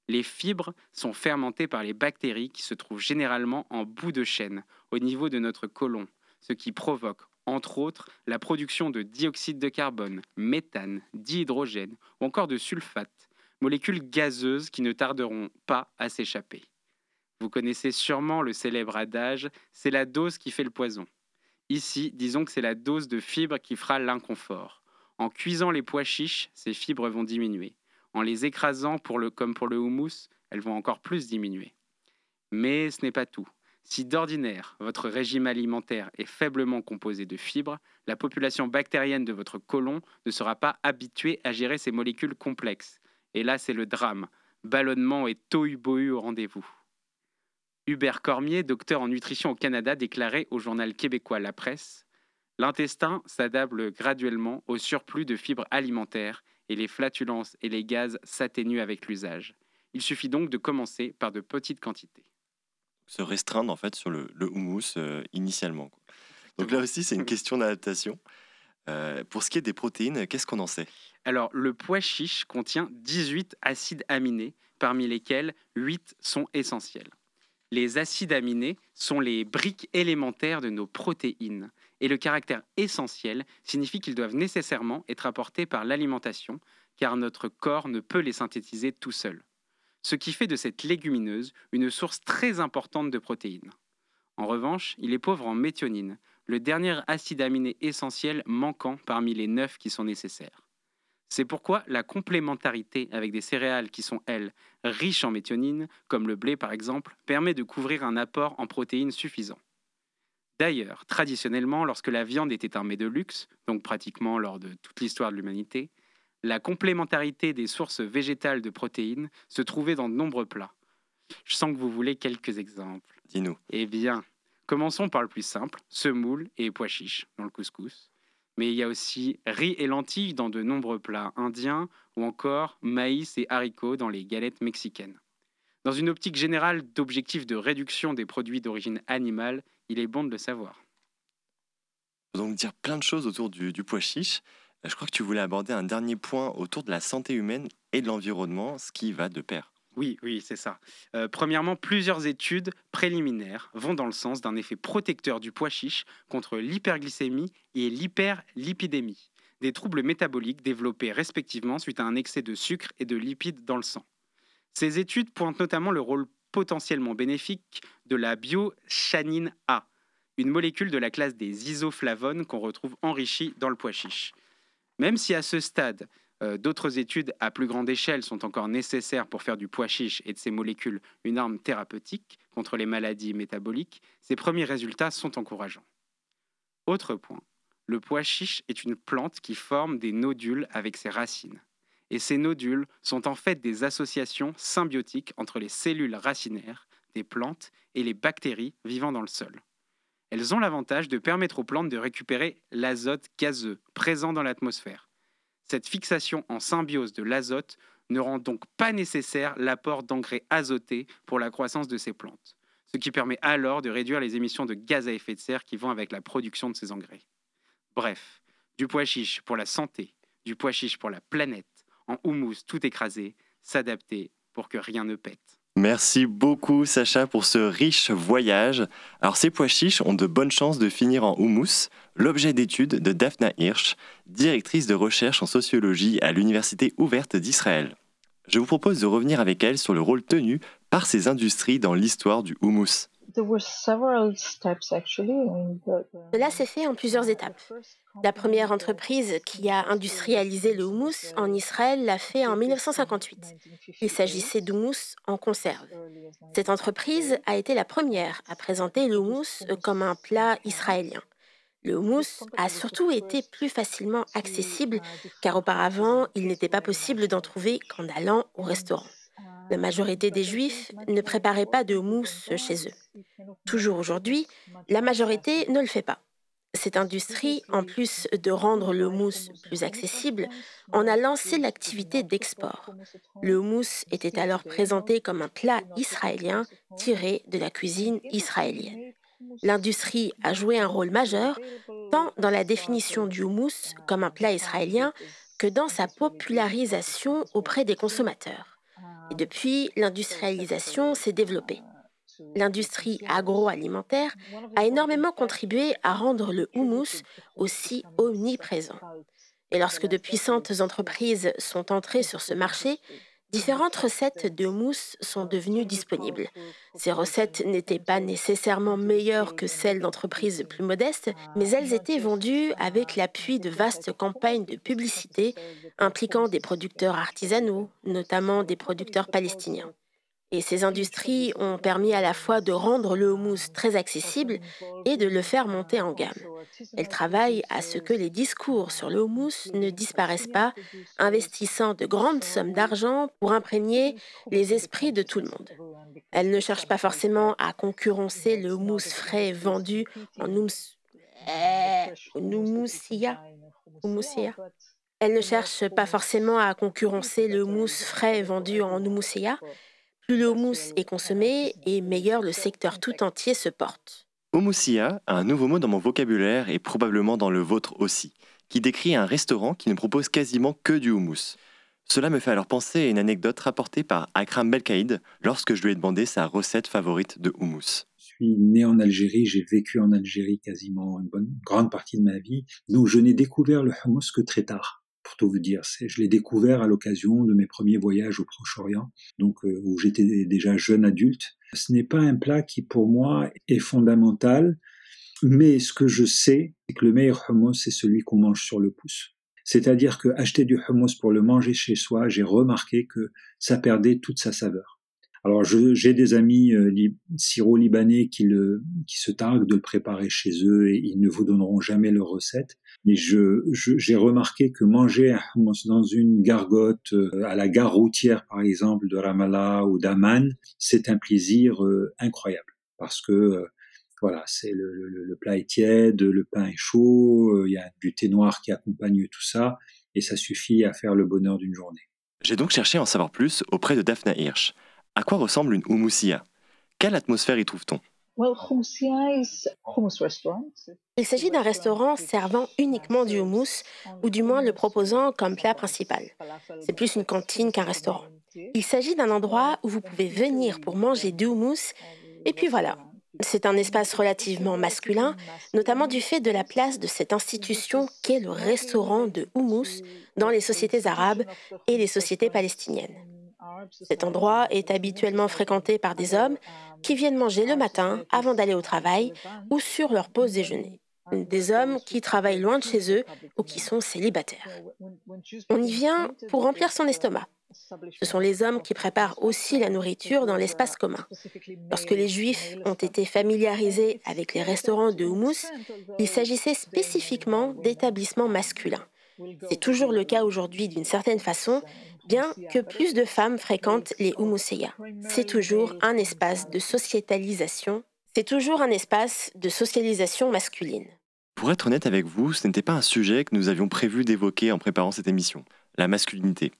C: Les fibres sont fermentées par les bactéries qui se trouvent généralement en bout de chaîne, au niveau de notre côlon, ce qui provoque entre autres la production de dioxyde de carbone, méthane, dihydrogène ou encore de sulfate, molécules gazeuses qui ne tarderont pas à s'échapper. Vous connaissez sûrement le célèbre adage c'est la dose qui fait le poison. Ici, disons que c'est la dose de fibres qui fera l'inconfort. En cuisant les pois chiches, ces fibres vont diminuer. En les écrasant comme pour le houmous, elles vont encore plus diminuer. Mais ce n'est pas tout. Si d'ordinaire, votre régime alimentaire est faiblement composé de fibres, la population bactérienne de votre côlon ne sera pas habituée à gérer ces molécules complexes. Et là, c'est le drame. Ballonnement et tohu-bohu au rendez-vous. Hubert Cormier, docteur en nutrition au Canada, déclarait au journal québécois La Presse L'intestin s'adapte graduellement au surplus de fibres alimentaires et les flatulences et les gaz s'atténuent avec l'usage. Il suffit donc de commencer par de petites quantités
B: se restreindre en fait sur le, le houmous euh, initialement. Donc là aussi, c'est une [laughs] question d'adaptation. Euh, pour ce qui est des protéines, qu'est-ce qu'on en sait?
C: Alors, le pois chiche contient 18 acides aminés, parmi lesquels 8 sont essentiels. Les acides aminés sont les briques élémentaires de nos protéines, et le caractère essentiel signifie qu'ils doivent nécessairement être apportés par l'alimentation, car notre corps ne peut les synthétiser tout seul ce qui fait de cette légumineuse une source très importante de protéines. En revanche, il est pauvre en méthionine, le dernier acide aminé essentiel manquant parmi les neuf qui sont nécessaires. C'est pourquoi la complémentarité avec des céréales qui sont, elles, riches en méthionine, comme le blé par exemple, permet de couvrir un apport en protéines suffisant. D'ailleurs, traditionnellement, lorsque la viande était un de luxe, donc pratiquement lors de toute l'histoire de l'humanité, la complémentarité des sources végétales de protéines se trouvait dans de nombreux plats. Je sens que vous voulez quelques exemples.
B: Dis-nous.
C: Eh bien, commençons par le plus simple, semoule et pois chiches dans le couscous. Mais il y a aussi riz et lentilles dans de nombreux plats indiens ou encore maïs et haricots dans les galettes mexicaines. Dans une optique générale d'objectif de réduction des produits d'origine animale, il est bon de le savoir.
B: Donc dire plein de choses autour du, du pois chiche. Je crois que tu voulais aborder un dernier point autour de la santé humaine et de l'environnement, ce qui va de pair.
C: Oui, oui, c'est ça. Euh, premièrement, plusieurs études préliminaires vont dans le sens d'un effet protecteur du pois chiche contre l'hyperglycémie et l'hyperlipidémie, des troubles métaboliques développés respectivement suite à un excès de sucre et de lipides dans le sang. Ces études pointent notamment le rôle potentiellement bénéfique de la biochanine A, une molécule de la classe des isoflavones qu'on retrouve enrichie dans le pois chiche. Même si à ce stade, euh, d'autres études à plus grande échelle sont encore nécessaires pour faire du pois chiche et de ses molécules une arme thérapeutique contre les maladies métaboliques, ces premiers résultats sont encourageants. Autre point, le pois chiche est une plante qui forme des nodules avec ses racines. Et ces nodules sont en fait des associations symbiotiques entre les cellules racinaires des plantes et les bactéries vivant dans le sol elles ont l'avantage de permettre aux plantes de récupérer l'azote gazeux présent dans l'atmosphère. Cette fixation en symbiose de l'azote ne rend donc pas nécessaire l'apport d'engrais azotés pour la croissance de ces plantes, ce qui permet alors de réduire les émissions de gaz à effet de serre qui vont avec la production de ces engrais. Bref, du pois chiche pour la santé, du pois chiche pour la planète, en houmous tout écrasé, s'adapter pour que rien ne pète.
B: Merci beaucoup Sacha pour ce riche voyage. Alors ces pois chiches ont de bonnes chances de finir en houmous, l'objet d'étude de Daphna Hirsch, directrice de recherche en sociologie à l'Université ouverte d'Israël. Je vous propose de revenir avec elle sur le rôle tenu par ces industries dans l'histoire du houmous.
F: Cela s'est fait en plusieurs étapes. La première entreprise qui a industrialisé le houmous en Israël l'a fait en 1958. Il s'agissait d'houmous en conserve. Cette entreprise a été la première à présenter le houmous comme un plat israélien. Le houmous a surtout été plus facilement accessible car auparavant, il n'était pas possible d'en trouver qu'en allant au restaurant. La majorité des Juifs ne préparaient pas de mousse chez eux. Toujours aujourd'hui, la majorité ne le fait pas. Cette industrie, en plus de rendre le mousse plus accessible, en a lancé l'activité d'export. Le mousse était alors présenté comme un plat israélien tiré de la cuisine israélienne. L'industrie a joué un rôle majeur tant dans la définition du houmous comme un plat israélien que dans sa popularisation auprès des consommateurs. Et depuis, l'industrialisation s'est développée. L'industrie agroalimentaire a énormément contribué à rendre le houmous aussi omniprésent. Et lorsque de puissantes entreprises sont entrées sur ce marché, Différentes recettes de mousse sont devenues disponibles. Ces recettes n'étaient pas nécessairement meilleures que celles d'entreprises plus modestes, mais elles étaient vendues avec l'appui de vastes campagnes de publicité impliquant des producteurs artisanaux, notamment des producteurs palestiniens. Et ces industries ont permis à la fois de rendre le houmous très accessible et de le faire monter en gamme. Elles travaillent à ce que les discours sur le houmous ne disparaissent pas, investissant de grandes sommes d'argent pour imprégner les esprits de tout le monde. Elles ne cherchent pas forcément à concurrencer le houmous frais vendu en houmous. Elles ne cherchent pas forcément à concurrencer le houmous frais vendu en houmousia, plus le houmous est consommé et meilleur le secteur tout entier se porte.
B: Houmousia a un nouveau mot dans mon vocabulaire et probablement dans le vôtre aussi, qui décrit un restaurant qui ne propose quasiment que du houmous. Cela me fait alors penser à une anecdote rapportée par Akram Belkaïd lorsque je lui ai demandé sa recette favorite de houmous.
D: Je suis né en Algérie, j'ai vécu en Algérie quasiment une bonne grande partie de ma vie, donc je n'ai découvert le houmous que très tard pour tout vous dire. Je l'ai découvert à l'occasion de mes premiers voyages au Proche-Orient, donc euh, où j'étais déjà jeune adulte. Ce n'est pas un plat qui pour moi est fondamental, mais ce que je sais, c'est que le meilleur hummus, c'est celui qu'on mange sur le pouce. C'est-à-dire que acheter du hummus pour le manger chez soi, j'ai remarqué que ça perdait toute sa saveur. Alors j'ai des amis euh, syro-libanais qui, se targuent de le préparer chez eux et ils ne vous donneront jamais leur recette. Mais j'ai remarqué que manger dans une gargote euh, à la gare routière par exemple de Ramallah ou d'Aman, c'est un plaisir euh, incroyable parce que voilà, c'est le, plat est tiède, le pain est chaud, il y a du thé noir qui accompagne tout ça et ça suffit à faire le bonheur d'une journée.
B: J'ai donc cherché à en savoir plus auprès de Daphna Hirsch. À quoi ressemble une houmousia? Quelle atmosphère y trouve-t-on?
F: Il s'agit d'un restaurant servant uniquement du houmous, ou du moins le proposant comme plat principal. C'est plus une cantine qu'un restaurant. Il s'agit d'un endroit où vous pouvez venir pour manger du houmous, et puis voilà. C'est un espace relativement masculin, notamment du fait de la place de cette institution qu'est le restaurant de houmous dans les sociétés arabes et les sociétés palestiniennes. Cet endroit est habituellement fréquenté par des hommes qui viennent manger le matin avant d'aller au travail ou sur leur pause déjeuner. Des hommes qui travaillent loin de chez eux ou qui sont célibataires. On y vient pour remplir son estomac. Ce sont les hommes qui préparent aussi la nourriture dans l'espace commun. Lorsque les Juifs ont été familiarisés avec les restaurants de houmous, il s'agissait spécifiquement d'établissements masculins. C'est toujours le cas aujourd'hui d'une certaine façon, bien que plus de femmes fréquentent les Humuseyas. C'est toujours un espace de sociétalisation. C'est toujours un espace de socialisation masculine.
B: Pour être honnête avec vous, ce n'était pas un sujet que nous avions prévu d'évoquer en préparant cette émission, la masculinité.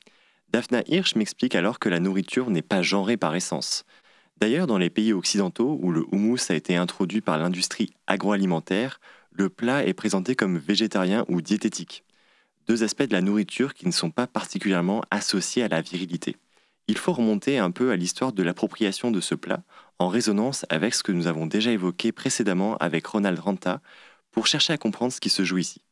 B: Daphna Hirsch m'explique alors que la nourriture n'est pas genrée par essence. D'ailleurs, dans les pays occidentaux où le houmous a été introduit par l'industrie agroalimentaire, le plat est présenté comme végétarien ou diététique deux aspects de la nourriture qui ne sont pas particulièrement associés à la virilité. il faut remonter un peu à l'histoire de l'appropriation de ce plat, en résonance avec ce que nous avons déjà évoqué précédemment avec Ronald Ranta, pour chercher à comprendre ce qui se joue ici.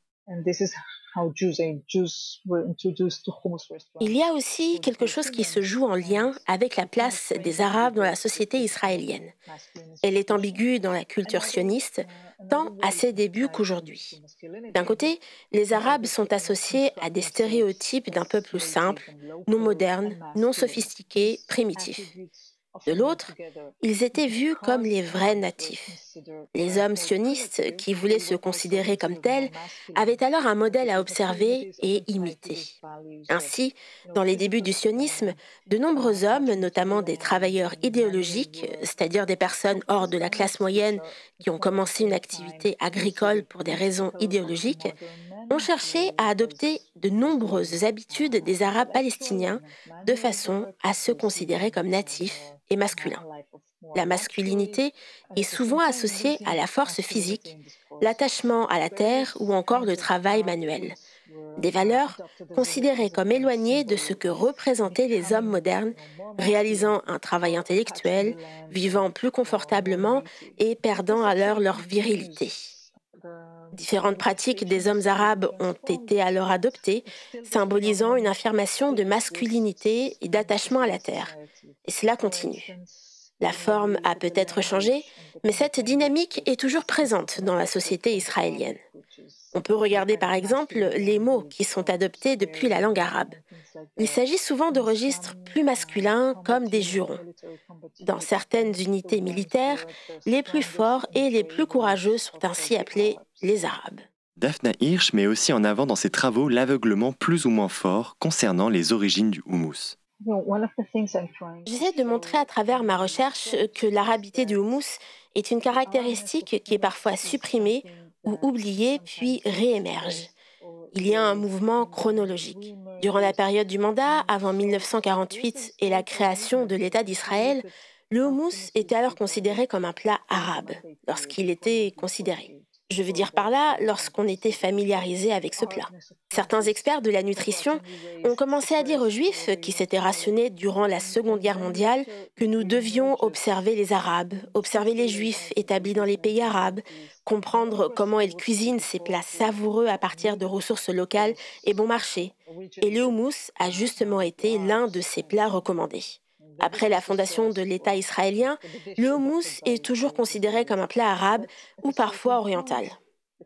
F: Il y a aussi quelque chose qui se joue en lien avec la place des Arabes dans la société israélienne. Elle est ambiguë dans la culture sioniste, tant à ses débuts qu'aujourd'hui. D'un côté, les Arabes sont associés à des stéréotypes d'un peuple simple, non moderne, non sophistiqué, primitif. De l'autre, ils étaient vus comme les vrais natifs. Les hommes sionistes, qui voulaient se considérer comme tels, avaient alors un modèle à observer et imiter. Ainsi, dans les débuts du sionisme, de nombreux hommes, notamment des travailleurs idéologiques, c'est-à-dire des personnes hors de la classe moyenne qui ont commencé une activité agricole pour des raisons idéologiques, ont cherché à adopter de nombreuses habitudes des Arabes palestiniens de façon à se considérer comme natifs et masculins. La masculinité est souvent associée à la force physique, l'attachement à la terre ou encore le travail manuel. Des valeurs considérées comme éloignées de ce que représentaient les hommes modernes, réalisant un travail intellectuel, vivant plus confortablement et perdant alors leur virilité. Différentes pratiques des hommes arabes ont été alors adoptées, symbolisant une affirmation de masculinité et d'attachement à la terre. Et cela continue. La forme a peut-être changé, mais cette dynamique est toujours présente dans la société israélienne. On peut regarder par exemple les mots qui sont adoptés depuis la langue arabe. Il s'agit souvent de registres plus masculins comme des jurons. Dans certaines unités militaires, les plus forts et les plus courageux sont ainsi appelés les Arabes.
B: Daphna Hirsch met aussi en avant dans ses travaux l'aveuglement plus ou moins fort concernant les origines du houmous.
F: J'essaie de montrer à travers ma recherche que l'arabité du houmous est une caractéristique qui est parfois supprimée ou oubliée puis réémerge. Il y a un mouvement chronologique. Durant la période du mandat, avant 1948 et la création de l'État d'Israël, le houmous était alors considéré comme un plat arabe, lorsqu'il était considéré. Je veux dire par là, lorsqu'on était familiarisé avec ce plat. Certains experts de la nutrition ont commencé à dire aux Juifs, qui s'étaient rationnés durant la Seconde Guerre mondiale, que nous devions observer les Arabes, observer les Juifs établis dans les pays arabes, comprendre comment ils cuisinent ces plats savoureux à partir de ressources locales et bon marché. Et le houmous a justement été l'un de ces plats recommandés. Après la fondation de l'État israélien, le houmous est toujours considéré comme un plat arabe ou parfois oriental.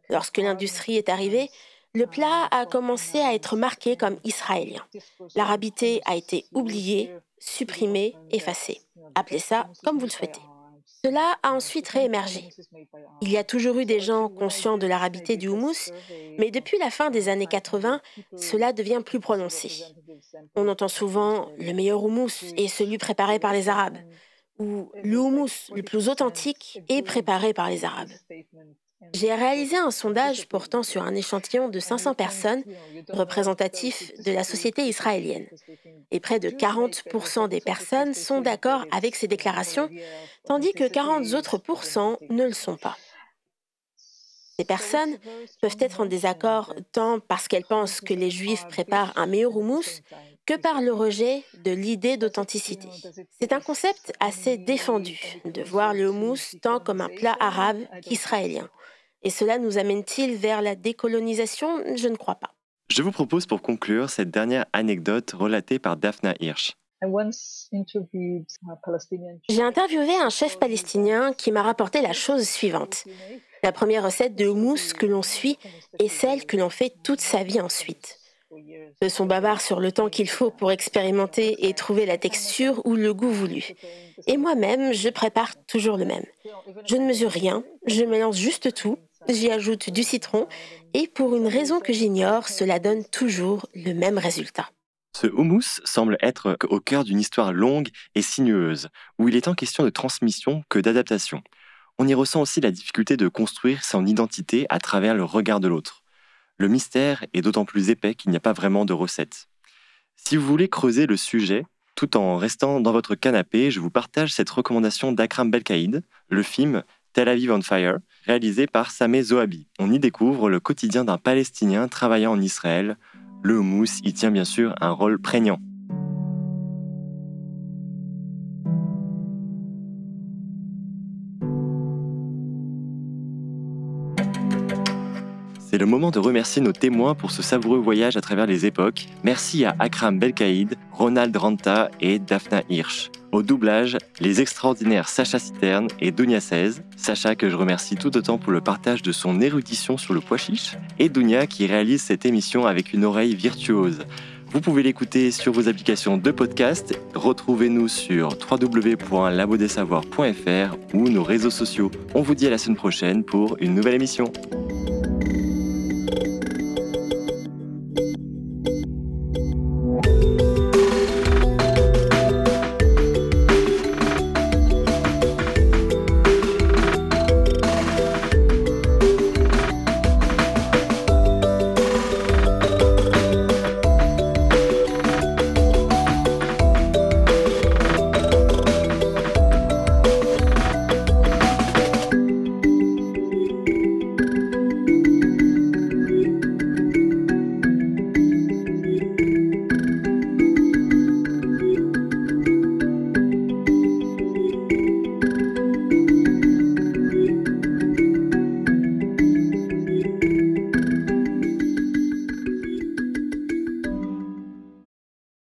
F: Lorsque l'industrie est arrivée, le plat a commencé à être marqué comme israélien. L'arabité a été oubliée, supprimée, effacée. Appelez ça comme vous le souhaitez. Cela a ensuite réémergé. Il y a toujours eu des gens conscients de l'arabité du houmous, mais depuis la fin des années 80, cela devient plus prononcé. On entend souvent le meilleur houmous est celui préparé par les Arabes, ou le houmous le plus authentique est préparé par les Arabes. J'ai réalisé un sondage portant sur un échantillon de 500 personnes représentatifs de la société israélienne. Et près de 40% des personnes sont d'accord avec ces déclarations, tandis que 40 autres ne le sont pas. Ces personnes peuvent être en désaccord tant parce qu'elles pensent que les Juifs préparent un meilleur houmous que par le rejet de l'idée d'authenticité. C'est un concept assez défendu de voir le houmous tant comme un plat arabe qu'israélien. Et cela nous amène-t-il vers la décolonisation? Je ne crois pas.
B: Je vous propose pour conclure cette dernière anecdote relatée par Daphna Hirsch.
F: J'ai interviewé un chef palestinien qui m'a rapporté la chose suivante. La première recette de houmous que l'on suit est celle que l'on fait toute sa vie ensuite. Ce sont bavards sur le temps qu'il faut pour expérimenter et trouver la texture ou le goût voulu. Et moi-même, je prépare toujours le même. Je ne mesure rien, je mélange juste tout, j'y ajoute du citron et pour une raison que j'ignore, cela donne toujours le même résultat.
B: Ce houmous semble être au cœur d'une histoire longue et sinueuse, où il est en question de transmission que d'adaptation. On y ressent aussi la difficulté de construire son identité à travers le regard de l'autre. Le mystère est d'autant plus épais qu'il n'y a pas vraiment de recette. Si vous voulez creuser le sujet, tout en restant dans votre canapé, je vous partage cette recommandation d'Akram Belkaïd, le film Tel Aviv on Fire, réalisé par Sameh Zohabi. On y découvre le quotidien d'un Palestinien travaillant en Israël. Le houmous y tient bien sûr un rôle prégnant. Le moment de remercier nos témoins pour ce savoureux voyage à travers les époques. Merci à Akram Belkaïd, Ronald Ranta et Daphna Hirsch. Au doublage, les extraordinaires Sacha Citerne et Dunia 16. Sacha que je remercie tout autant pour le partage de son érudition sur le pois chiche. Et Dunia qui réalise cette émission avec une oreille virtuose. Vous pouvez l'écouter sur vos applications de podcast. Retrouvez-nous sur www.labodessavoir.fr ou nos réseaux sociaux. On vous dit à la semaine prochaine pour une nouvelle émission.